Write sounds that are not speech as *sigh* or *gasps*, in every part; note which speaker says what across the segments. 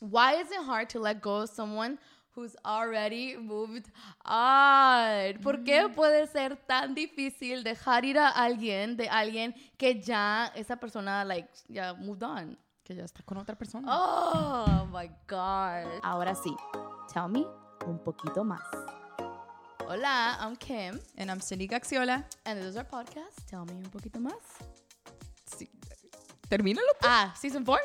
Speaker 1: Why is it hard to let go of someone who's already moved on? ¿Por qué puede ser tan difícil dejar ir a alguien de alguien que ya esa persona like ya moved on?
Speaker 2: Que ya está con otra persona.
Speaker 1: Oh my god. Ahora sí, tell me un poquito más. Hola, I'm Kim,
Speaker 2: And I'm Cindy Gaxiola.
Speaker 1: and this is our podcast. Tell me un poquito más.
Speaker 2: Sí. Termínalo.
Speaker 1: Ah, season four,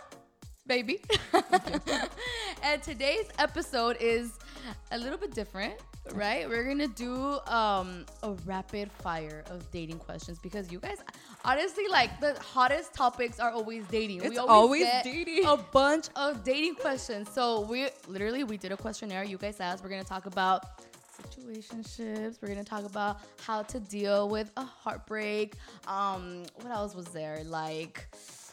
Speaker 1: baby. *laughs* and today's episode is a little bit different, right? We're gonna do um, a rapid fire of dating questions because you guys, honestly, like the hottest topics are always dating.
Speaker 2: It's always
Speaker 1: get
Speaker 2: dating.
Speaker 1: A bunch of dating questions. So we literally we did a questionnaire. You guys asked. We're gonna talk about situationships. We're gonna talk about how to deal with a heartbreak. Um, what else was there? Like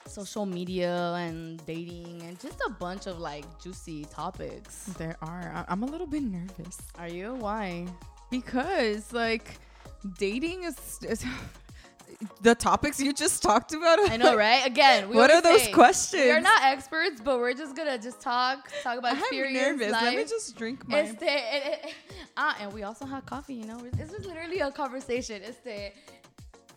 Speaker 1: social media and dating and just a bunch of like juicy topics.
Speaker 2: There are. I- I'm a little bit nervous
Speaker 1: Are you? Why?
Speaker 2: because, like, dating is. is *laughs* the topics you just talked about.
Speaker 1: I know, right? Again, we
Speaker 2: What are those
Speaker 1: say,
Speaker 2: questions?
Speaker 1: We are not experts, but we're just gonna just talk, talk about
Speaker 2: I'm
Speaker 1: experience.
Speaker 2: nervous.
Speaker 1: Life.
Speaker 2: Let me just drink my.
Speaker 1: Este, eh, eh, *laughs* ah, and we also have coffee, you know. This is literally a conversation. Este,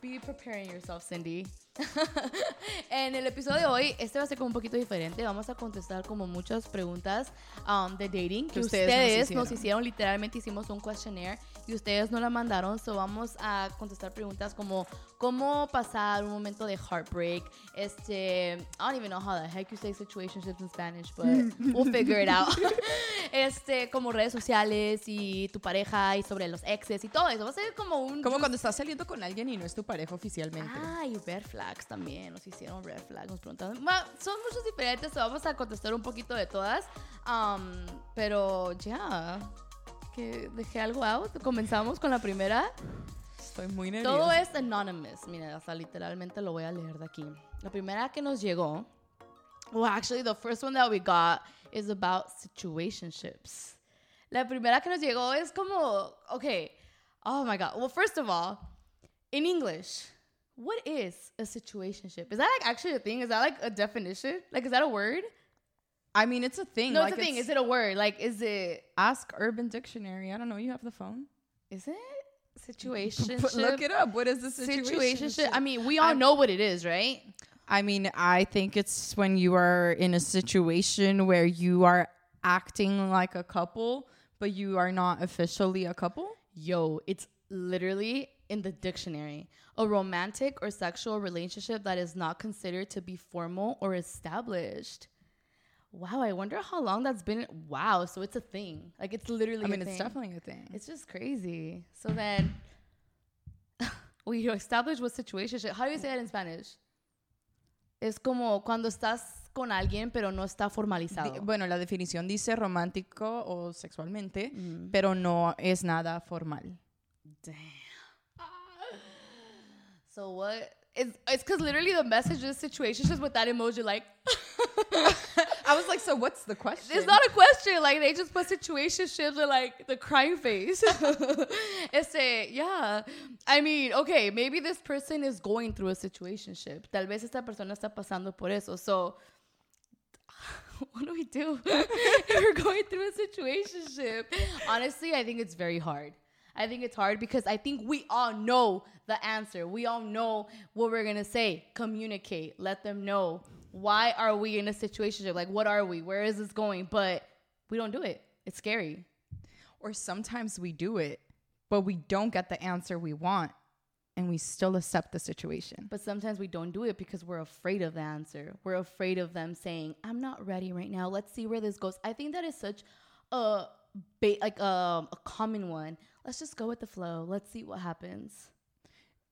Speaker 1: be preparing yourself, Cindy. *laughs* en el episodio de hoy, este va a ser como un poquito diferente. Vamos a contestar como muchas preguntas um, de dating que,
Speaker 2: Que
Speaker 1: ustedes,
Speaker 2: ustedes nos
Speaker 1: nos hicieron. Literalmente hicimos un questionnaire y ustedes nos la mandaron. So vamos a contestar preguntas como cómo pasar un momento de heartbreak. Este, I don't even know how the heck you say situationships in Spanish, but *laughs* we'll figure it out. *laughs* este, como redes sociales y tu pareja y sobre los exes y todo eso. Va a ser como un
Speaker 2: Como cuando estás saliendo con alguien y no es tu pareja oficialmente.
Speaker 1: Ah, y red flags también. Nos hicieron red flags. Nos preguntaron. Ma- son muchos diferentes. so Vamos a contestar un poquito de todas. Um, pero ya. Que dejé algo out. Comenzamos con la primera.
Speaker 2: Estoy muy nerviosa.
Speaker 1: Todo es anonymous. Mira, hasta literalmente lo voy a leer de aquí. La primera que nos llegó. Well, actually, the first one that we got is about situationships. La primera que nos llegó es como, okay, oh my god. Well, first of all, in English, what is a situationship? Is that like actually a thing? Is that like a definition? Like, is that a word?
Speaker 2: I mean, it's a thing.
Speaker 1: No,
Speaker 2: like,
Speaker 1: it's a thing. Is it a word? Like, is it?
Speaker 2: Ask Urban Dictionary. I don't know. You have the phone.
Speaker 1: Is it
Speaker 2: Situation. Look it up. What is the situation?
Speaker 1: situationship. I mean, we all
Speaker 2: I'm-
Speaker 1: know what it is, right?
Speaker 2: I mean, I think it's when you are in a situation where you are acting like a couple, but you are not officially a couple.
Speaker 1: Yo, it's literally in the dictionary. A romantic or sexual relationship that is not considered to be formal or established. Wow, I wonder how long that's been. Wow, so it's a thing. Like it's literally.
Speaker 2: I mean,
Speaker 1: a
Speaker 2: it's
Speaker 1: thing.
Speaker 2: definitely a thing.
Speaker 1: It's just crazy. So then, *laughs* we establish what situation. How do you say that in Spanish? Es como cuando estás con alguien pero no está formalizado.
Speaker 2: bueno, la definición dice romántico o sexualmente,
Speaker 1: Mm.
Speaker 2: pero no es nada formal.
Speaker 1: Damn. So what? It's it's because literally the message is situations with that emoji. Like *laughs*
Speaker 2: I was like, so what's the question?
Speaker 1: it's not a question. Like they just put situationships or like the crying face. *laughs* it's a yeah. I mean, okay, maybe this person is going through a situationship. Tal vez esta persona está pasando por eso. So *laughs* what do we do if we're going through a situationship? Honestly, I think it's very hard. I think it's hard because I think we all know the answer. We all know what we're gonna say. Communicate. Let them know why are we in a situation Like, what are we? Where is this going? But we don't do it. It's scary.
Speaker 2: Or sometimes we do it, but we don't get the answer we want, and we still accept the situation.
Speaker 1: But sometimes we don't do it because we're afraid of the answer. We're afraid of them saying, "I'm not ready right now. Let's see where this goes." I think that is such a ba- like um, a common one. Let's just go with the flow. Let's see what happens.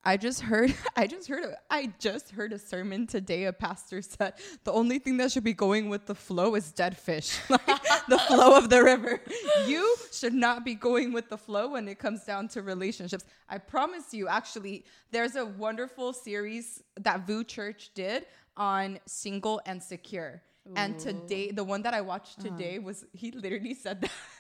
Speaker 2: I just heard *laughs* I just heard a, I just heard a sermon today a pastor said the only thing that should be going with the flow is dead fish. *laughs* Like the flow of the river. You should not be going with the flow when it comes down to relationships. I promise you actually there's a wonderful series that VOUS Church did on single and secure. And today the one that I watched today was he literally said that *laughs*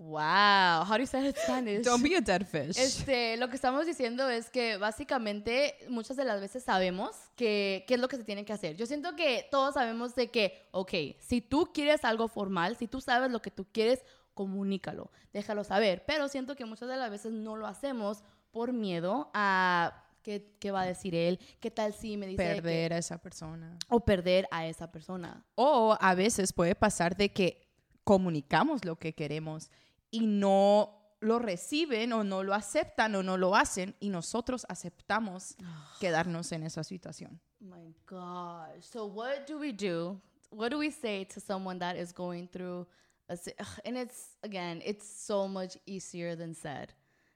Speaker 1: Wow. How do you say it in Spanish?
Speaker 2: Don't be a dead fish.
Speaker 1: Este, lo que estamos diciendo es que básicamente muchas de las veces sabemos que qué es lo que se tiene que hacer. Yo siento que todos sabemos de que, ok, si tú quieres algo formal, si tú sabes lo que tú quieres, comunícalo, déjalo saber. Pero siento que muchas de las veces no lo hacemos por miedo a qué, qué va a decir él, qué tal si me dice... que-
Speaker 2: perder a esa persona.
Speaker 1: o perder a esa persona.
Speaker 2: O a veces puede pasar de que comunicamos lo que queremos y no lo reciben o no lo aceptan o no lo hacen y nosotros aceptamos quedarnos en esa situación.
Speaker 1: My gosh. So what do we do? What do we say to someone that is going through a *sighs* and it's again, it's so much easier than said.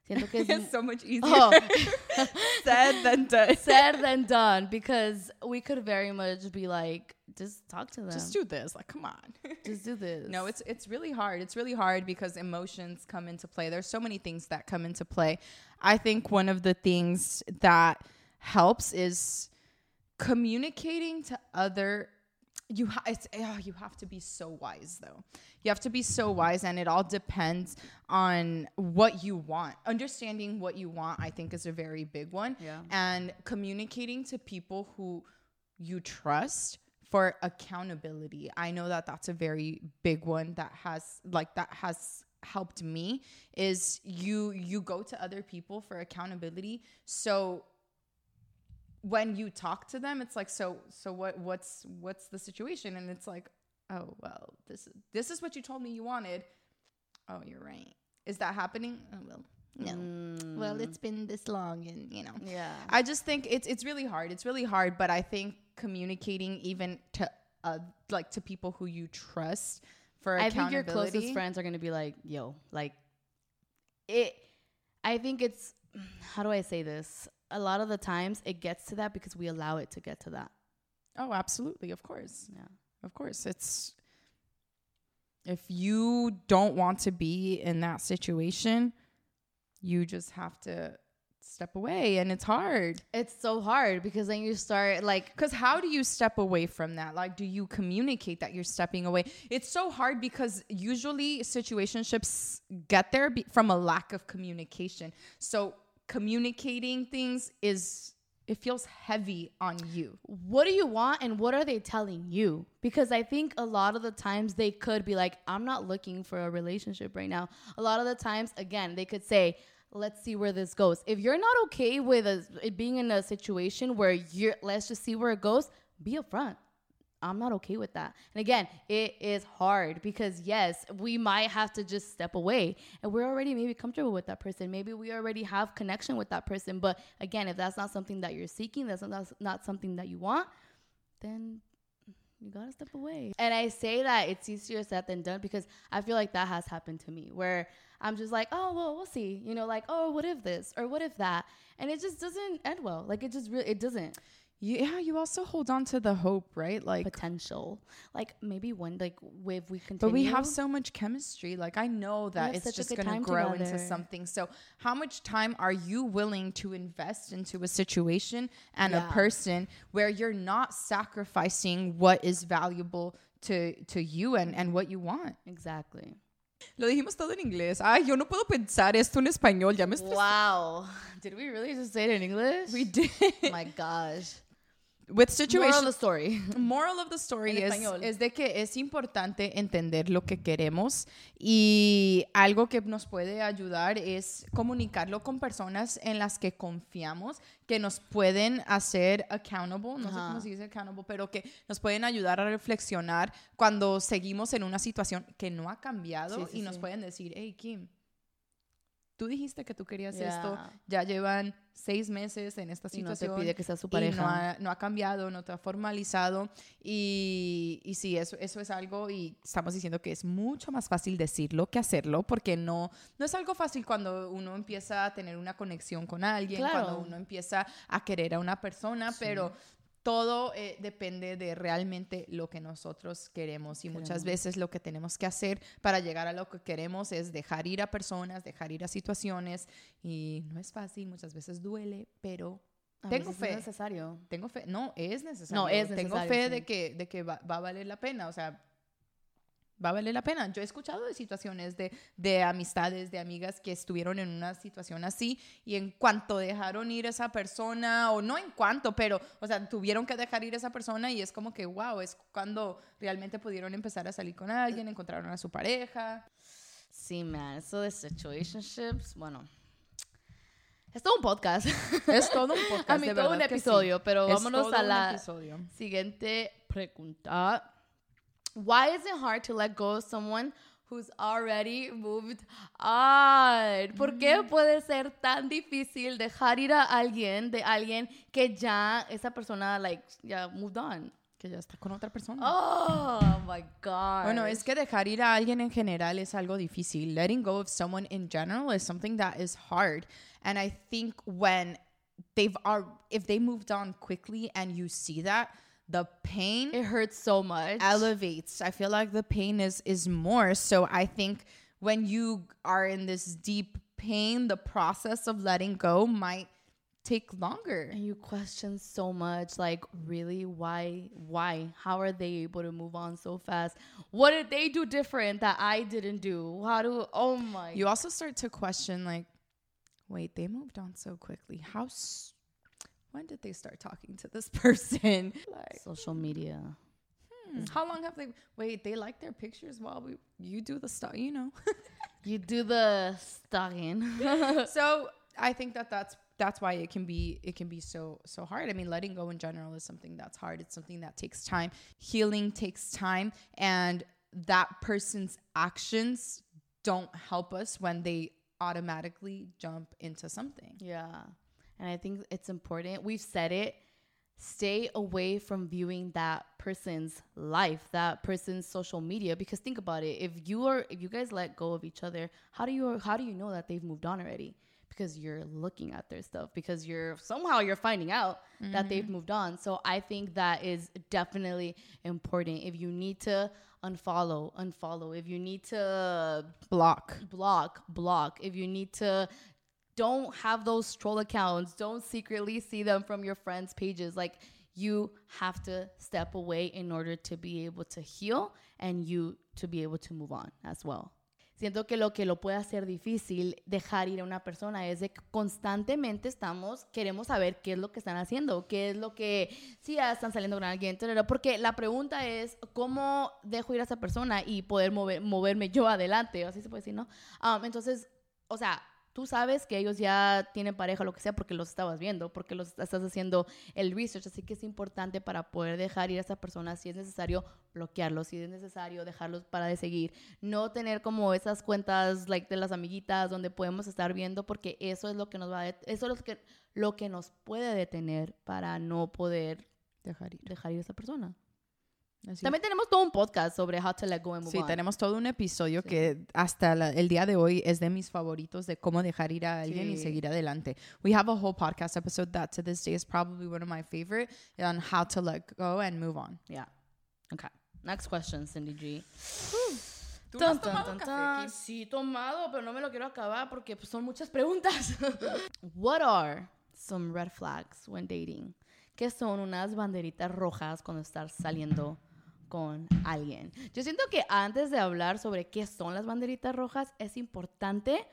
Speaker 1: Siento que *laughs*
Speaker 2: It's so much easier
Speaker 1: Oh. *laughs* *laughs*
Speaker 2: said than done.
Speaker 1: said than done because we could very much be like, just talk to them.
Speaker 2: Just do this. Like, come on. *laughs*
Speaker 1: Just do this.
Speaker 2: No, it's it's really hard. It's really hard because emotions come into play. There's so many things that come into play. I think one of the things that helps is communicating to other you ha- it's, oh, you have to be so wise though. You have to be so mm-hmm. wise and it all depends on what you want. Understanding what you want I think is a very big one
Speaker 1: Yeah.
Speaker 2: and communicating to people who you trust for accountability. I know that that's a very big one that has like that has helped me is you you go to other people for accountability. So when you talk to them it's like so so what what's what's the situation and it's like oh well this this is what you told me you wanted. Oh, you're right. Is that happening? Oh well. No. Mm. Well, it's been this long and you know.
Speaker 1: yeah.
Speaker 2: I just think it's it's really hard. It's really hard, but I think communicating even to uh, like to people who you trust for
Speaker 1: I think your closest friends are gonna be like, yo, like it I think it's how do I say this? A lot of the times it gets to that because we allow it to get to that.
Speaker 2: Oh, absolutely, of course,
Speaker 1: Yeah.
Speaker 2: of course. It's if you don't want to be in that situation, you just have to step away, and it's hard.
Speaker 1: It's so hard because then you start like
Speaker 2: Because how do you step away from that? Like, do you communicate that you're stepping away? It's so hard because usually situationships get there be- from a lack of communication. So communicating things is it feels heavy on you.
Speaker 1: what do you want and what are they telling you? Because I think a lot of the times they could be like, I'm not looking for a relationship right now. A lot of the times, again, they could say, let's see where this goes. If you're not okay with a, it being in a situation where you're, let's just see where it goes, be upfront. I'm not okay with that. And again, it is hard because yes, we might have to just step away and we're already maybe comfortable with that person. Maybe we already have connection with that person. But again, if that's not something that you're seeking, that's not, that's not something that you want, then you gotta step away. And I say that it's easier said than done because I feel like that has happened to me where I'm just like, oh, well, we'll see. You know, like, oh, what if this or what if that? And it just doesn't end well. Like, it just really, it doesn't.
Speaker 2: Yeah, you also hold on to the hope, right? Like
Speaker 1: potential. Like maybe one like if we continue.
Speaker 2: But we have so much chemistry. Like I know that it's just going to grow into something. So how much time are you willing to invest into a situation and
Speaker 1: Yeah.
Speaker 2: a person where you're not sacrificing what is valuable to to you and and what you want?
Speaker 1: exactly.
Speaker 2: Lo dijimos todo en inglés. Ay, yo no puedo pensar esto en español. Ya me estresé.
Speaker 1: Wow. Did we really just say it in English?
Speaker 2: We did.
Speaker 1: Oh my gosh.
Speaker 2: With
Speaker 1: Moral
Speaker 2: situations
Speaker 1: of the story. *laughs*
Speaker 2: moral of the story es, es de que es importante entender lo que queremos y algo que nos puede ayudar es comunicarlo con personas en las que confiamos, que nos pueden hacer accountable, no sé
Speaker 1: Ajá.
Speaker 2: cómo se dice accountable, pero que nos pueden ayudar a reflexionar cuando seguimos en una situación que no ha cambiado
Speaker 1: Sí, sí,
Speaker 2: y nos
Speaker 1: sí.
Speaker 2: pueden decir, hey Kim, tú dijiste que tú querías
Speaker 1: Yeah.
Speaker 2: esto, ya llevan seis meses en esta
Speaker 1: Y no te
Speaker 2: situación
Speaker 1: pide que sea su
Speaker 2: y
Speaker 1: pareja.
Speaker 2: no ha, no ha cambiado, no te ha formalizado. Y, y sí, eso, eso es algo y estamos diciendo que es mucho más fácil decirlo que hacerlo porque no, no es algo fácil cuando uno empieza a tener una conexión con alguien,
Speaker 1: Claro.
Speaker 2: cuando uno empieza a querer a una persona, pero todo eh, depende de realmente lo que nosotros queremos y muchas
Speaker 1: Queremos.
Speaker 2: veces lo que tenemos que hacer para llegar a lo que queremos es dejar ir a personas, dejar ir a situaciones y no es fácil, muchas veces duele, pero
Speaker 1: A
Speaker 2: tengo
Speaker 1: veces es
Speaker 2: fe.
Speaker 1: necesario.
Speaker 2: tengo fe, no, es necesario.
Speaker 1: No, es
Speaker 2: Tengo
Speaker 1: necesario,
Speaker 2: fe
Speaker 1: sí.
Speaker 2: de que, de que va, va a valer la pena, o sea, va a valer la pena. Yo he escuchado de situaciones de, de amistades, de amigas que estuvieron en una situación así y en cuanto dejaron ir a esa persona, o no en cuanto, pero, o sea, tuvieron que dejar ir a esa persona y es como que, wow, es cuando realmente pudieron empezar a salir con alguien, encontraron a su pareja.
Speaker 1: Sí, man, eso de situationships, bueno. Es todo un podcast.
Speaker 2: Es todo un *laughs* podcast.
Speaker 1: A mí
Speaker 2: de
Speaker 1: todo un
Speaker 2: sí.
Speaker 1: episodio, pero vámonos a la siguiente pregunta. Why is it hard to let go of someone who's already moved on? ¿Por
Speaker 2: Mm.
Speaker 1: qué puede ser tan difícil dejar ir a alguien de alguien que ya esa persona like ya moved on?
Speaker 2: Que ya está con otra persona.
Speaker 1: Oh my god.
Speaker 2: Bueno, es que dejar ir a alguien en general es algo difícil. Letting go of someone in general is something that is hard. And I think when they've are if they moved on quickly and you see that, the pain
Speaker 1: it hurts so much.
Speaker 2: elevates. I feel like the pain is is more. So I think when you are in this deep pain, the process of letting go might take longer.
Speaker 1: And you question so much, like, really, why, why, how are they able to move on so fast? What did they do different that I didn't do? How do? Oh my!
Speaker 2: You also start to question like, wait, they moved on so quickly. How? S- when did they start talking to this *laughs* person? like,
Speaker 1: social media.
Speaker 2: hmm, how long have they? Wait, they like their pictures while we you do the stuff, you know. *laughs*
Speaker 1: You do the stalking. *laughs*
Speaker 2: so I think that that's that's why it can be it can be so so hard. I mean, letting go in general is something that's hard. It's something that takes time. Healing takes time, and that person's actions don't help us when they automatically jump into something.
Speaker 1: yeah, and I think it's important. We've said it. Stay away from viewing that person's life, that person's social media. Because think about it: if you are, if you guys let go of each other, how do you how do you know that they've moved on already? Because you're looking at their stuff. Because you're somehow you're finding out that they've mm-hmm. moved on. So I think that is definitely important. If you need to unfollow, unfollow. If you need to
Speaker 2: Block.
Speaker 1: block, block. If you need to don't have those troll accounts, don't secretly see them from your friends' pages. Like you have to step away in order to be able to heal and you to be able to move on as well. Siento que lo que lo puede hacer difícil dejar ir a una persona es de que constantemente estamos, queremos saber qué es lo que están haciendo, qué es lo que, si ya están saliendo con alguien, porque la pregunta es, ¿cómo dejo ir a esa persona y poder mover, moverme yo adelante? Así se puede decir, ¿no? Um, entonces, o sea, tú sabes que ellos ya tienen pareja o lo que sea porque los estabas viendo, porque los estás haciendo el research, así que es importante para poder dejar ir a esa persona si es necesario bloquearlos, si es necesario dejarlos para de seguir, no tener como esas cuentas like de las amiguitas donde podemos estar viendo porque eso es lo que nos va a eso es lo que lo que nos puede detener para no poder
Speaker 2: Dejar ir.
Speaker 1: dejar ir a esa persona.
Speaker 2: Así.
Speaker 1: También tenemos todo un podcast sobre how to let go and move
Speaker 2: Sí,
Speaker 1: on.
Speaker 2: tenemos todo un episodio que hasta la- el día de hoy es de mis favoritos de cómo dejar ir a alguien y
Speaker 1: Sí.
Speaker 2: seguir adelante. We have a whole podcast episode that to this day is probably one of my favorite on how to let go and move on.
Speaker 1: Yeah. Okay. Next question, Cindy G.
Speaker 2: ¿Tú
Speaker 1: Tan, tan, tan, tan. Sí, tomado, pero no me lo quiero acabar porque pues, son muchas preguntas. *laughs* What are some red flags when dating? ¿Qué son unas banderitas rojas cuando estás saliendo con alguien? Yo siento que antes de hablar sobre qué son las banderitas rojas, es importante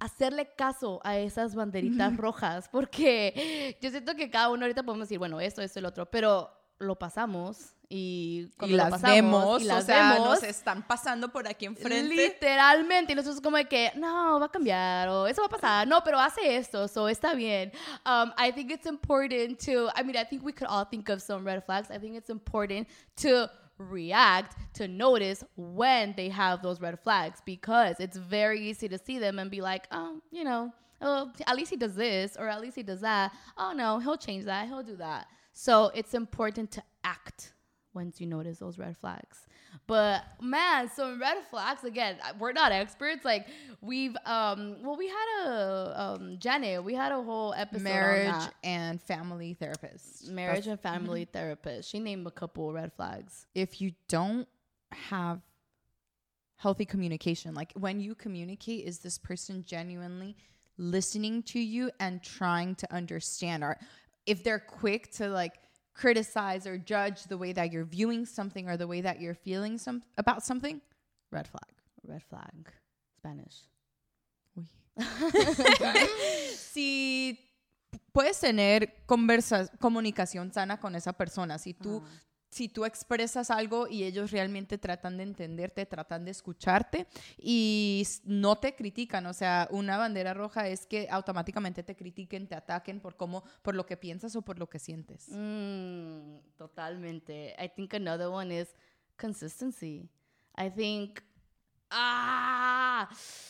Speaker 1: hacerle caso a esas banderitas rojas, porque yo siento que cada uno ahorita podemos decir, bueno, esto, esto, el otro, pero lo pasamos y lo
Speaker 2: las
Speaker 1: pasamos,
Speaker 2: vemos,
Speaker 1: y las
Speaker 2: o sea,
Speaker 1: vemos,
Speaker 2: nos están pasando por aquí enfrente.
Speaker 1: Literalmente, y nosotros como de que, no, va a cambiar, o eso va a pasar, no, pero hace esto, so está bien. Um, I think it's important to, I mean, I think we could all think of some red flags. I think it's important to react, to notice when they have those red flags, because it's very easy to see them and be like, oh, you know, oh, at least he does this, or at least he does that. Oh, no, he'll change that, he'll do that. So it's important to act once you notice those red flags. But man, some red flags again. We're not experts. Like we've um well we had a um Janet, we had a whole episode
Speaker 2: Marriage and family therapist.
Speaker 1: marriage
Speaker 2: That's-
Speaker 1: and family therapist. She named a couple red flags.
Speaker 2: if you don't have healthy communication, like when you communicate, is this person genuinely listening to you and trying to understand? Or if they're quick to like criticize or judge the way that you're viewing something or the way that you're feeling some about something, red flag.
Speaker 1: Red flag. Spanish.
Speaker 2: Uy. *laughs* si puedes tener conversa comunicación sana con esa persona, si tú. Si tú expresas algo y ellos realmente tratan de entenderte, tratan de escucharte y no te critican, o sea, una bandera roja es que automáticamente te critiquen, te ataquen por cómo por lo que piensas o por lo que sientes.
Speaker 1: Mm, totalmente. I think another one is consistency. I think, ah,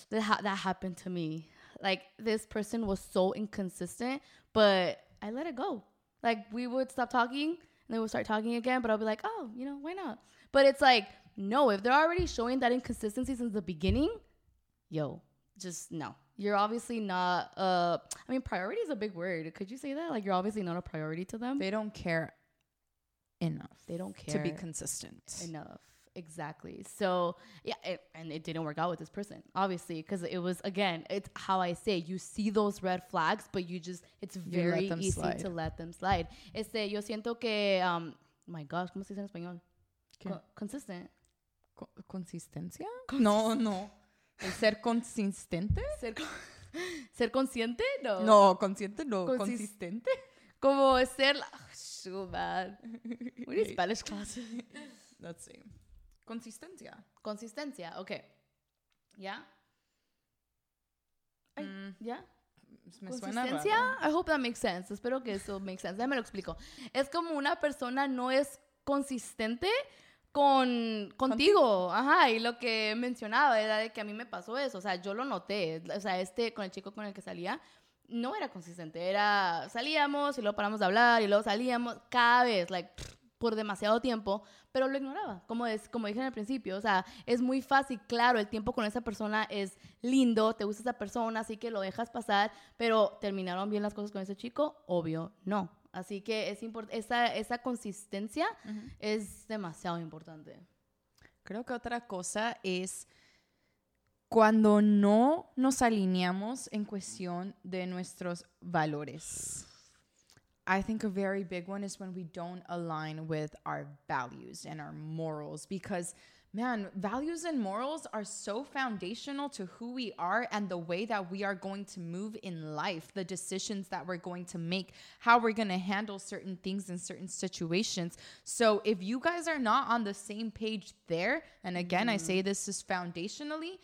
Speaker 1: that, ha- that happened to me. Like, this person was so inconsistent, but I let it go. Like, we would stop talking and then we'll start talking again, but I'll be like, oh, you know, why not? But it's like, no, if they're already showing that inconsistency since the beginning, yo, just no. You're obviously not, uh, I mean, priority is a big word. Could you say that? Like, you're obviously not a priority to them.
Speaker 2: They don't care enough
Speaker 1: They don't care
Speaker 2: to be consistent.
Speaker 1: enough exactly so yeah it, and it didn't work out with this person obviously because it was again it's how i say you see those red flags but you just it's very easy
Speaker 2: slide.
Speaker 1: to let them slide este yo siento que um my gosh cómo se dice en español Co- consistent
Speaker 2: Co- ¿Consistencia? No, no. ¿El ser consistente?
Speaker 1: ser, con- *laughs* ser consciente no
Speaker 2: No, consciente no,
Speaker 1: Consis-
Speaker 2: consistente.
Speaker 1: como ser la- shoot man we need Spanish classes *laughs*
Speaker 2: Let's see. Consistencia.
Speaker 1: consistencia okay yeah Ay,
Speaker 2: Mm,
Speaker 1: yeah
Speaker 2: me suena
Speaker 1: Consistencia,
Speaker 2: raro.
Speaker 1: I hope that makes sense. Espero que eso make sense. Déjame lo explico. Es como una persona no es consistente con contigo. Ajá, y lo que mencionaba era de que a mí me pasó eso. O sea, yo lo noté. O sea, este con el chico con el que salía no era consistente. Era salíamos y luego paramos de hablar y luego salíamos cada vez, like pff, por demasiado tiempo, pero lo ignoraba. Como es, como dije en el principio, o sea, es muy fácil, claro, el tiempo con esa persona es lindo, te gusta esa persona, así que lo dejas pasar, pero terminaron bien las cosas con ese chico, obvio, no. Así que es esa, esa consistencia es demasiado importante.
Speaker 2: Creo que otra cosa es cuando no nos alineamos en cuestión de nuestros valores. I think a very big one is when we don't align with our values and our morals because man, values and morals are so foundational to who we are and the way that we are going to move in life, the decisions that we're going to make, how we're going to handle certain things in certain situations. So if you guys are not on the same page there, and again, I say mm-hmm. this is foundationally,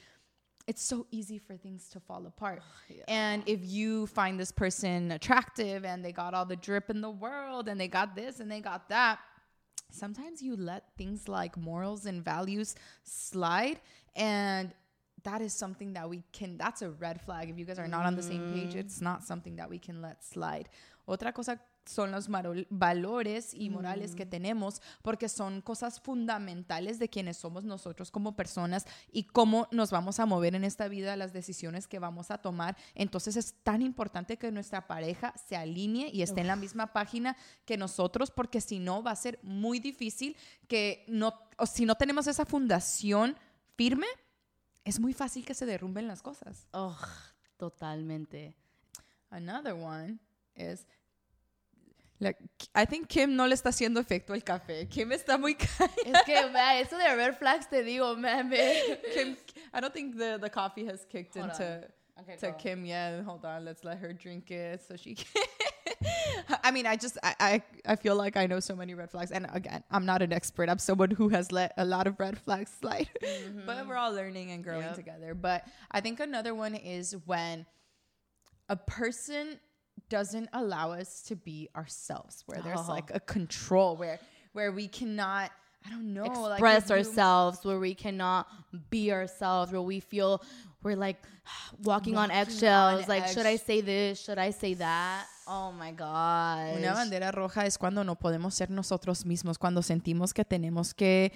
Speaker 2: it's so easy for things to fall apart. *sighs* And if you find this person attractive and they got all the drip in the world and they got this and they got that, sometimes you let things like morals and values slide. And that is something that we can that's a red flag if you guys are not on the same page. Mm. It's not something that we can let slide. Otra cosa son los valores y morales que tenemos porque son cosas fundamentales de quienes somos nosotros como personas y cómo nos vamos a mover en esta vida, las decisiones que vamos a tomar. Entonces es tan importante que nuestra pareja se alinee y esté en la misma página que nosotros porque si no va a ser muy difícil que no, o si no tenemos esa fundación firme, es muy fácil que se derrumben las cosas.
Speaker 1: Oh, totalmente.
Speaker 2: Another one is like, I think Kim no le está haciendo efecto el café. Kim está muy *laughs* callada.
Speaker 1: Es que, man, eso de red flags te digo, man,
Speaker 2: Kim, I don't think the, the coffee has kicked
Speaker 1: Hold
Speaker 2: into
Speaker 1: Okay,
Speaker 2: to. Kim yet. Hold on, let's let her drink it so she can. *laughs* I mean, I just I, I I feel like I know so many red flags, and again, I'm not an expert. I'm someone who has let a lot of red flags slide, mm-hmm. but we're all learning and growing
Speaker 1: Yep.
Speaker 2: together. But I think another one is when a person doesn't allow us to be ourselves, where there's
Speaker 1: Oh.
Speaker 2: like a control, where where we cannot. I don't know. like
Speaker 1: express
Speaker 2: you-
Speaker 1: ourselves where we cannot be ourselves where we feel we're like *sighs* walking, on eggshells
Speaker 2: on
Speaker 1: like should i say this should i say that oh my god
Speaker 2: Una bandera roja es cuando no podemos ser nosotros mismos, cuando sentimos que tenemos que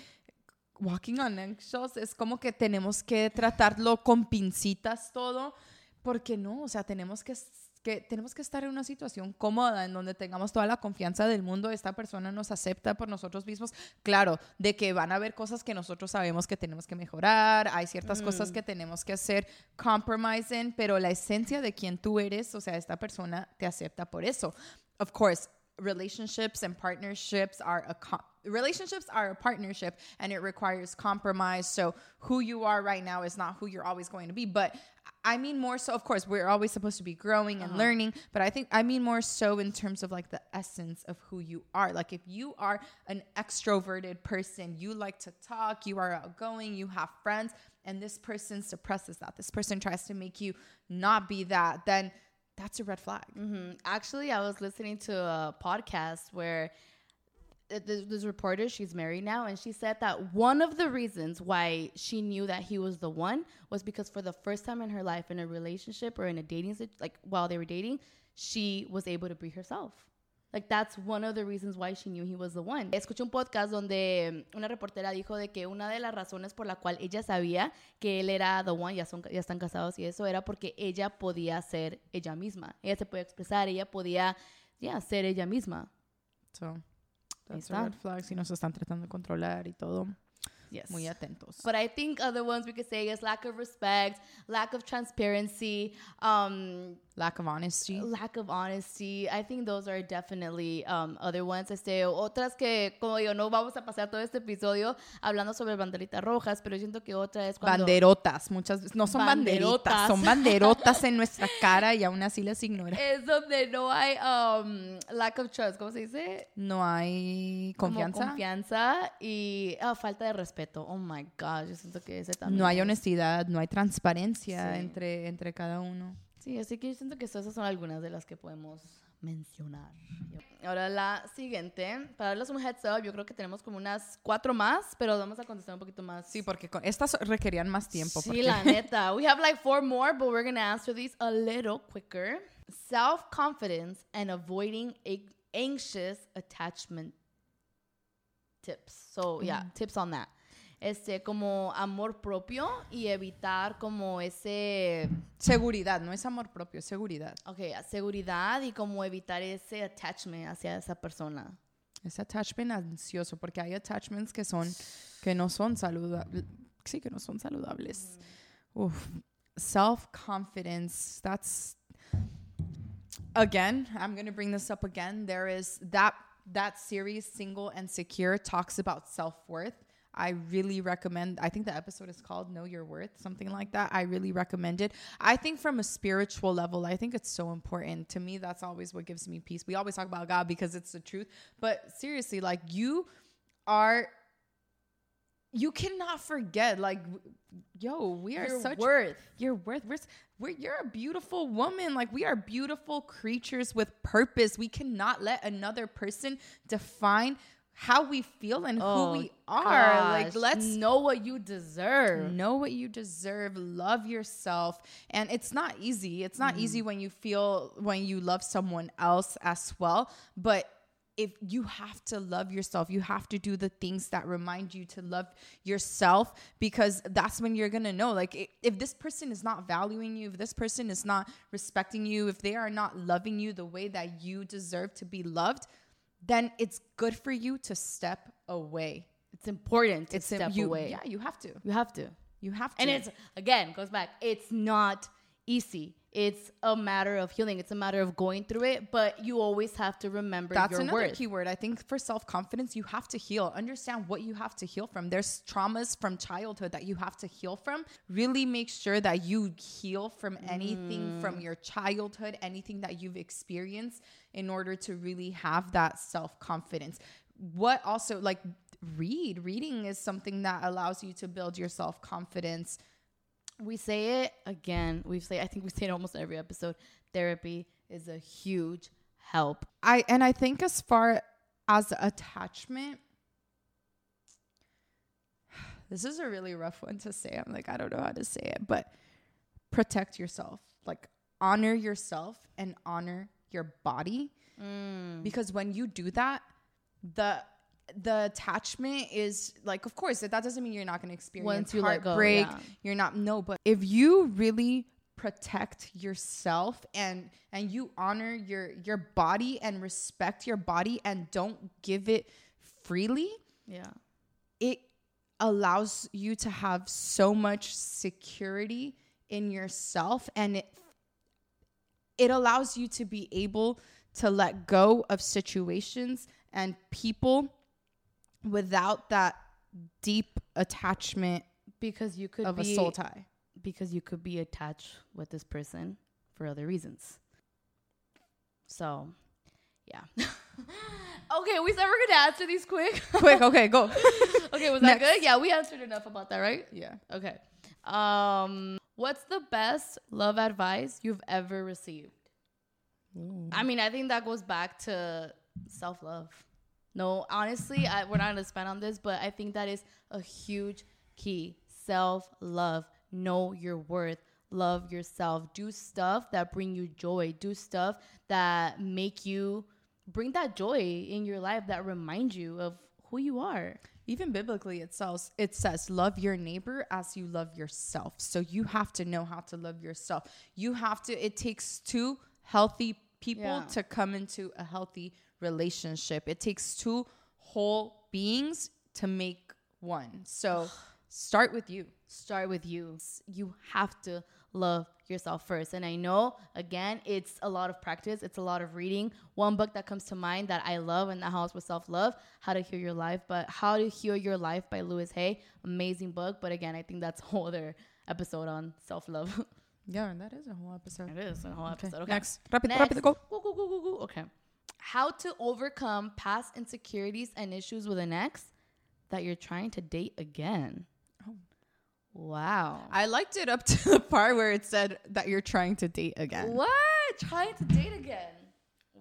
Speaker 2: walking on eggshells es como que tenemos que tratarlo con pincitas todo, porque no, o sea, tenemos que que tenemos que estar en una situación cómoda en donde tengamos toda la confianza del mundo, esta persona nos acepta por nosotros mismos, claro, de que van a haber cosas que nosotros sabemos que tenemos que mejorar, hay ciertas cosas que tenemos que hacer compromising, pero la esencia de quien tú eres, o sea, esta persona te acepta por eso. Of course, relationships and partnerships are a relationships are a partnership and it requires compromise. So who you are right now is not who you're always going to be but i mean more so of course we're always supposed to be growing and learning but i think i mean more so in terms of like the essence of who you are. Like if you are an extroverted person you like to talk you are outgoing you have friends and this person suppresses that this person tries to make you not be that then that's a red flag.
Speaker 1: Mhm. Actually, I was listening to a podcast where th- th- this reporter, she's married now, and she said that one of the reasons why she knew that he was the one was because for the first time in her life, in a relationship or in a dating, like while they were dating, she was able to be herself. Like that's one of the reasons why she knew he was the one. Escuché un podcast donde um, una reportera dijo de que una de las razones por la cual ella sabía que él era the one, ya, son, ya están casados y eso, era porque ella podía ser ella misma. Ella se podía expresar, ella podía, ya, ser ella misma.
Speaker 2: so that's a red flag si nos están tratando de controlar y todo.
Speaker 1: Yes.
Speaker 2: muy atentos.
Speaker 1: But I think other ones we could say is lack of respect, lack of transparency, um,
Speaker 2: lack of honesty
Speaker 1: lack of honesty. I think those are definitely um, other ones. Este, otras que, como digo, no vamos a pasar todo este episodio hablando sobre banderitas rojas, pero siento que otra es cuando...
Speaker 2: banderotas muchas veces no son banderitas
Speaker 1: Banderotas.
Speaker 2: son banderotas en *laughs* nuestra cara y aún así las ignora
Speaker 1: Es donde no hay um, lack of trust, ¿cómo se dice?
Speaker 2: no hay
Speaker 1: Como
Speaker 2: confianza
Speaker 1: confianza y ah, falta de respeto. Oh my God, yo siento que ese también.
Speaker 2: no hay
Speaker 1: es-
Speaker 2: honestidad no hay transparencia
Speaker 1: Sí.
Speaker 2: entre entre cada uno
Speaker 1: Sí, así que yo siento que esas son algunas de las que podemos mencionar. Ahora la siguiente, para darles un heads up, yo creo que tenemos como unas cuatro más, pero vamos a contestar un poquito más.
Speaker 2: sí porque con- estas requerían más tiempo
Speaker 1: Sí,
Speaker 2: porque-
Speaker 1: la *laughs* neta. We have like four more, but we're going to answer these a little quicker. Self-confidence and avoiding anxious attachment tips. So, yeah, tips on that. Este, como amor propio y evitar como ese
Speaker 2: seguridad no es amor propio es seguridad
Speaker 1: Ok, seguridad y como evitar ese attachment hacia esa persona.
Speaker 2: es attachment ansioso porque hay attachments que son que no son saludables sí que no son saludables Uf. self confidence that's again i'm going to bring this up again there is that that series single and secure talks about self-worth I really recommend. I think the episode is called Know Your Worth, something like that. I really recommend it. I think from a spiritual level, I think it's so important. To me, that's always what gives me peace. We always talk about God because it's the truth. But seriously, like you are you cannot forget like yo, we are
Speaker 1: Your
Speaker 2: such
Speaker 1: worth.
Speaker 2: your worth. We're, we're you're a beautiful woman. Like we are beautiful creatures with purpose. We cannot let another person define how we feel and who oh, we are. Like
Speaker 1: Oh,
Speaker 2: let's
Speaker 1: know what you deserve.
Speaker 2: know what you deserve. Love yourself. And it's not easy. It's not easy mm-hmm. when you feel when you love someone else as well. But if you have to love yourself you have to do the things that remind you to love yourself because that's when you're gonna know. Like if this person is not valuing you if this person is not respecting you if they are not loving you the way that you deserve to be loved then it's good for you to step away
Speaker 1: It's important to
Speaker 2: it's
Speaker 1: step
Speaker 2: you,
Speaker 1: away.
Speaker 2: yeah you have to
Speaker 1: You have to.
Speaker 2: you have to
Speaker 1: And it's again goes back. It's not easy. It's a matter of healing. It's a matter of going through it, but you always have to remember
Speaker 2: That's
Speaker 1: your
Speaker 2: another
Speaker 1: worth.
Speaker 2: keyword. I think for self confidence, you have to heal. Understand what you have to heal from. There's traumas from childhood that you have to heal from. Really make sure that you heal from anything mm. from your childhood, anything that you've experienced in order to really have that self confidence. What also, like, read. Reading is something that allows you to build your self confidence.
Speaker 1: We say it again. We say I think we say it almost every episode. Therapy is a huge help.
Speaker 2: I and I think as far as attachment, *sighs* this is a really rough one to say. I'm like, I don't know how to say it, but protect yourself. Like honor yourself and honor your body. Mm. Because when you do that, the the attachment is like of course that doesn't mean you're not going to experience
Speaker 1: Once you let go,
Speaker 2: heartbreak
Speaker 1: yeah.
Speaker 2: you're not no but if you really protect yourself and and you honor your your body and respect your body and don't give it freely
Speaker 1: Yeah.
Speaker 2: it allows you to have so much security in yourself and it it allows you to be able to let go of situations and people without that deep attachment
Speaker 1: because you could
Speaker 2: of
Speaker 1: be
Speaker 2: a soul tie.
Speaker 1: because you could be attached with this person for other reasons. So, yeah. *laughs* okay, we said we're gonna answer these quick. *laughs*
Speaker 2: Quick, okay, go. *laughs*
Speaker 1: okay, was that good? Yeah, we answered enough about that, right?
Speaker 2: yeah.
Speaker 1: Okay. Um, what's the best love advice you've ever received? I mean, I think that goes back to self love. No, honestly, I, we're not gonna spend on this, but I think that is a huge key. Self love. Know your worth. Love yourself. Do stuff that bring you joy. Do stuff that make you bring that joy in your life that remind you of who you are.
Speaker 2: Even biblically itself, it says, love your neighbor as you love yourself. So you have to know how to love yourself. You have to, it takes two healthy people
Speaker 1: Yeah.
Speaker 2: to come into a healthy relationship. It takes two whole beings to make one. So start with you.
Speaker 1: start with you. You have to love yourself first. And I know, again, it's a lot of practice, it's a lot of reading. One book that comes to mind that I love and that helps with self love, How to Heal Your Life, but How to Heal Your Life by Louise Hay. Amazing book. But again, I think that's a whole other episode on self love. *laughs*
Speaker 2: Yeah, and that is a whole episode.
Speaker 1: it is a whole episode. Okay.
Speaker 2: Next. Rápido,
Speaker 1: Next.
Speaker 2: rápido, go.
Speaker 1: Go, go, go, go, go. Okay. How to overcome past insecurities and issues with an ex that you're trying to date again.
Speaker 2: Oh.
Speaker 1: Wow.
Speaker 2: I liked it up to the part where it said that you're trying to date again.
Speaker 1: What? Trying to date again?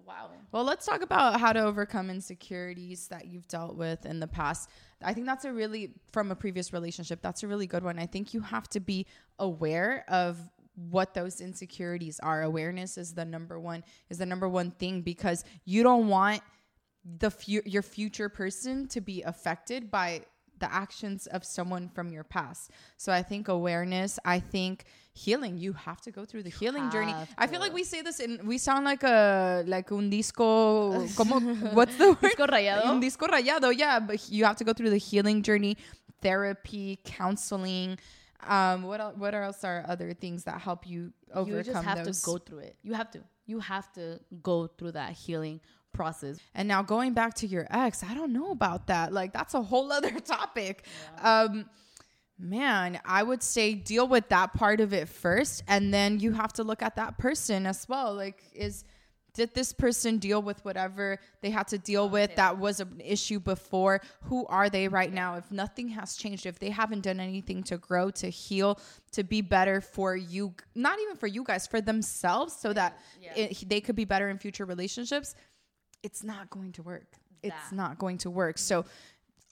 Speaker 1: Wow.
Speaker 2: Well, let's talk about how to overcome insecurities that you've dealt with in the past. I think that's a really, from a previous relationship, that's a really good one. I think you have to be aware of what those insecurities are. Awareness is the number one is the number one thing because you don't want the fu- your future person to be affected by the actions of someone from your past. So I think awareness, I think healing, you have to go through the healing journey.
Speaker 1: have
Speaker 2: I feel like we say this and we sound like a like un disco *laughs* como what's the word?
Speaker 1: Disco rayado?
Speaker 2: Un disco rayado, yeah, but you have to go through the healing journey, therapy, counseling. Um, what el- what else are other things that help you overcome
Speaker 1: you just have
Speaker 2: those?
Speaker 1: to go through it. You have to. You have to go through that healing process.
Speaker 2: And now going back to your ex, I don't know about that. Like that's a whole other *laughs* topic. Um man, I would say deal with that part of it first and then you have to look at that person as well. Like is did this person deal with whatever they had to deal with that was an issue before? Who are they right now? If nothing has changed, if they haven't done anything to grow, to heal, to be better for you, not even for you guys, for themselves, so that it, they could be better in future relationships, it's not going to work. It's not going to work. So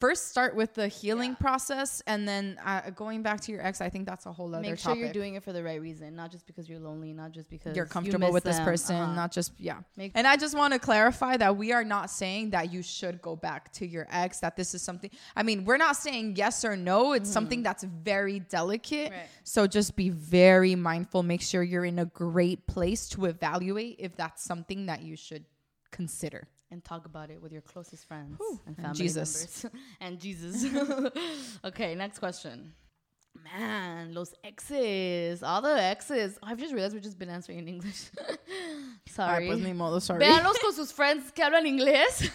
Speaker 2: first start with the healing process and then uh, going back to your ex i think that's a whole other
Speaker 1: Make sure
Speaker 2: topic
Speaker 1: you're doing it for the right reason, not just because you're lonely, not just because
Speaker 2: you're comfortable
Speaker 1: miss
Speaker 2: with this person
Speaker 1: Uh-huh.
Speaker 2: not just yeah
Speaker 1: Make-
Speaker 2: and i just want to clarify that we are not saying that you should go back to your ex that this is something i mean we're not saying yes or no it's something that's very delicate
Speaker 1: Mm-hmm. Right.
Speaker 2: so just be very mindful make sure you're in a great place to evaluate if that's something that you should consider
Speaker 1: and talk about it with your closest friends and
Speaker 2: and
Speaker 1: family
Speaker 2: Jesus.
Speaker 1: members *laughs* and Jesus. *laughs* okay, next question. Man, los exes, all the exes. Oh, I've just realized we've just been answering in English. Sorry. *laughs*
Speaker 2: Ay, pues ni modo, sorry.
Speaker 1: Véanlos con sus friends que hablan inglés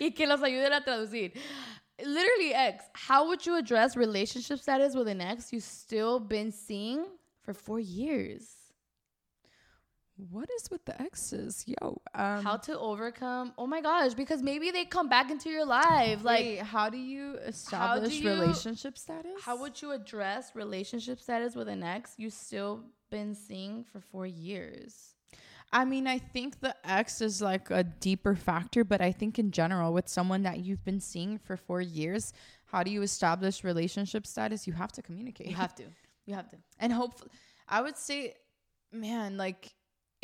Speaker 1: y que los ayuden a traducir. Literally, ex. How would you address relationship status with an ex you've still been seeing for four years?
Speaker 2: What is with the exes yo um
Speaker 1: How to overcome? Oh my gosh, because maybe they come back into your life. Like,
Speaker 2: Wait, how do you establish
Speaker 1: you-
Speaker 2: relationship status?
Speaker 1: how would you address relationship status with an ex you still been seeing for four years?
Speaker 2: I mean, I think the ex is like a deeper factor, but I think in general, with someone that you've been seeing for four years, how do you establish relationship status? You have to communicate.
Speaker 1: You have to. You have to. *laughs*
Speaker 2: and hopefully, I would say, man, like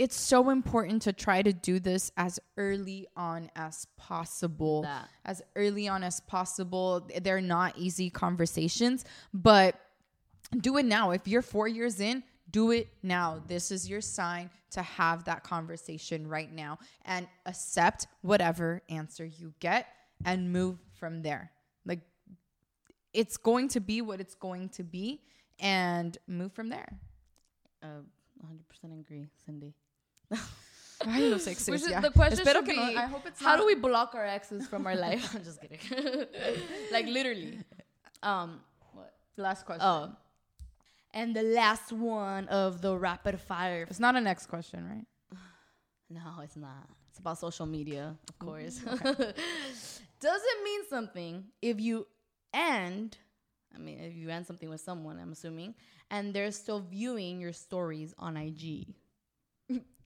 Speaker 2: it's so important to try to do this as early on as possible.
Speaker 1: That.
Speaker 2: As early on as possible. They're not easy conversations, but do it now. If you're four years in, do it now. This is your sign to have that conversation right now and accept whatever answer you get and move from there. Like it's going to be what it's going to be and move from there.
Speaker 1: Uh, 100% agree, Cindy.
Speaker 2: Ay, los exes, ya.
Speaker 1: the question
Speaker 2: Espero
Speaker 1: should
Speaker 2: que no-
Speaker 1: be,
Speaker 2: I hope it's
Speaker 1: how
Speaker 2: not-
Speaker 1: do we block our exes from our life? *laughs* I'm just kidding. *laughs* like literally. Um, what?
Speaker 2: Last question.
Speaker 1: Oh. And the last one of the rapid fire.
Speaker 2: It's not a next question, right? *sighs*
Speaker 1: No, it's not. It's about social media, of course. *laughs* Does it mean something if you end, I mean, if you end something with someone, I'm assuming, and they're still viewing your stories on IG?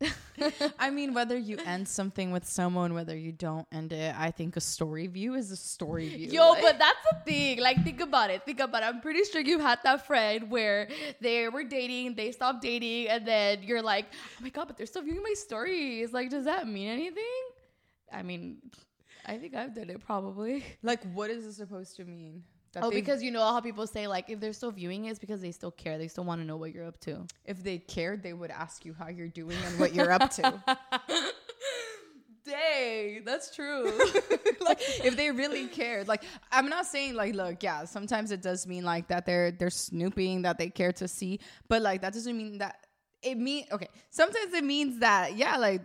Speaker 1: *laughs*
Speaker 2: I mean, whether you end something with someone, whether you don't end it, I think a story view is a story view.
Speaker 1: Yo,
Speaker 2: Like-
Speaker 1: but that's the thing. Like, think about it. Think about it. I'm pretty sure you've had that friend where they were dating, they stopped dating, and then you're like, oh my God, but they're still viewing my stories. Like, does that mean anything? I mean, I think I've done it probably.
Speaker 2: like, what is it supposed to mean?
Speaker 1: Oh, because you know how people say, like, if they're still viewing it, it's because they still care. They still want to know what you're up to.
Speaker 2: if they cared, they would ask you how you're doing and what you're up to. *laughs*
Speaker 1: Dang, that's true. *laughs* *laughs*
Speaker 2: like if they really cared like i'm not saying like look yeah sometimes it does mean like that they're they're snooping that they care to see but like that doesn't mean that it mean okay sometimes it means that yeah like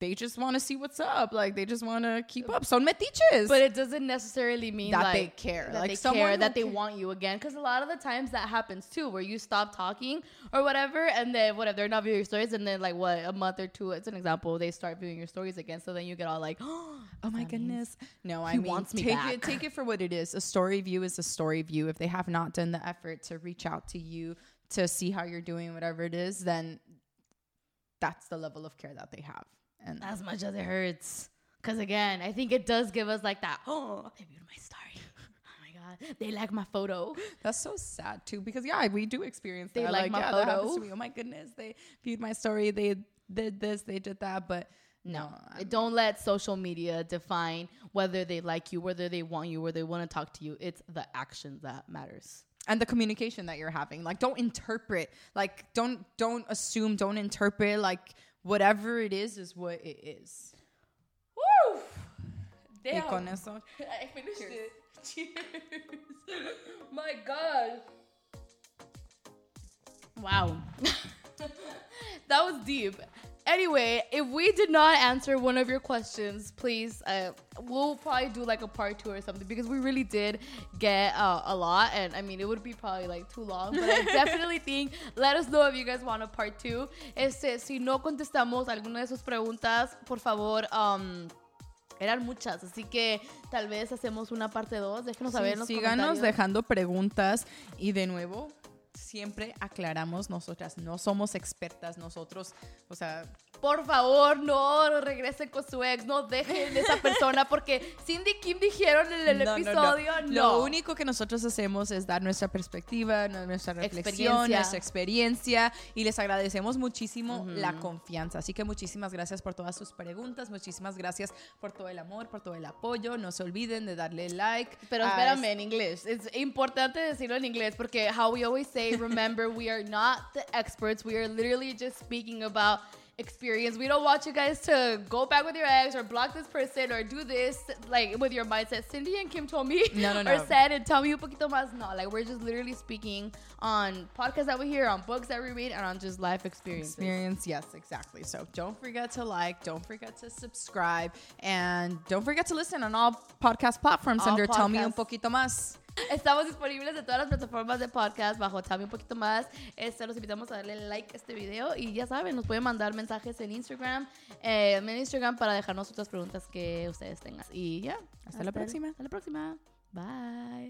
Speaker 2: they just want to see what's up like they just want to keep up son metiches
Speaker 1: But it doesn't necessarily mean
Speaker 2: That
Speaker 1: like,
Speaker 2: they care.
Speaker 1: That
Speaker 2: Like,
Speaker 1: they
Speaker 2: someone
Speaker 1: care that they want you again. Because a lot of the times that happens too, where you stop talking or whatever, and then whatever they're not viewing your stories, and then like what a month or two, it's an example, they start viewing your stories again. So then you get all like, oh *gasps*
Speaker 2: Oh my goodness. No, I
Speaker 1: He
Speaker 2: mean
Speaker 1: wants me
Speaker 2: take
Speaker 1: back.
Speaker 2: it take it for what it is. A story view is a story view. If they have not done the effort to reach out to you to see how you're doing whatever it is, then that's the level of care that they have. And
Speaker 1: as much as it hurts. Because again, I think it does give us like that. Oh, they viewed my story. *laughs* Oh my god, they like my photo.
Speaker 2: That's so sad too, because yeah, we do experience
Speaker 1: They
Speaker 2: that.
Speaker 1: like my
Speaker 2: yeah,
Speaker 1: photo.
Speaker 2: Oh my goodness, they viewed my story. They did this, they did that, but no, I'm-
Speaker 1: Don't let social media define whether they like you, whether they want you, whether they want to talk to you. It's the action that matters.
Speaker 2: and the communication that you're having. Like, don't interpret. Like, don't don't assume. Don't interpret. Like, whatever it is, is what it is.
Speaker 1: Woo!
Speaker 2: Y con eso, *laughs*
Speaker 1: I finished it. Cheers. *laughs* My God. Wow. *laughs* that was deep. Anyway, if we did not answer one of your questions, please, uh, we'll probably do like a part two or something because we really did get uh, a lot. And I mean, it would be probably like too long, but I *laughs* definitely think, let us know if you guys want a part two. Este, si no contestamos alguna de sus preguntas, por favor, um, eran muchas, así que tal vez hacemos una parte 2. Déjenos saber en los
Speaker 2: síganos
Speaker 1: comentarios.
Speaker 2: dejando preguntas y de nuevo siempre aclaramos nosotras no somos expertas nosotros o sea
Speaker 1: Por favor, no regresen con su ex, no dejen de esa persona porque Cindy Kim dijeron en el
Speaker 2: no, no, no.
Speaker 1: episodio, no.
Speaker 2: Lo único que nosotros hacemos es dar nuestra perspectiva, nuestra reflexión,
Speaker 1: Experiencia.
Speaker 2: nuestra experiencia y les agradecemos muchísimo la confianza. Así que muchísimas gracias por todas sus preguntas, muchísimas gracias por todo el amor, por todo el apoyo. No se olviden de darle like.
Speaker 1: Pero espérame en inglés. Es importante decirlo en inglés porque how we always say, remember, we are not the experts. We are literally just speaking about experience. We don't want you guys to go back with your ex or block this person or do this like with your mindset. Cindy and Kim told me
Speaker 2: No, no, *laughs*
Speaker 1: or said and tell me un poquito más. No, like we're just literally speaking on podcasts that we hear, on books that we read, and on just life experiences.
Speaker 2: experience. Yes, exactly. So don't forget to like, don't forget to subscribe, and don't forget to listen on all podcast platforms
Speaker 1: All
Speaker 2: under Tell Me Un. Poquito Más.
Speaker 1: Estamos disponibles en todas las plataformas de podcast bajo Tami un poquito más. Este, los invitamos a darle like a este video y ya saben, nos pueden mandar mensajes en Instagram, eh, en Instagram para dejarnos otras preguntas que ustedes tengan. Y ya.
Speaker 2: Hasta la próxima.
Speaker 1: Hasta la próxima. Bye.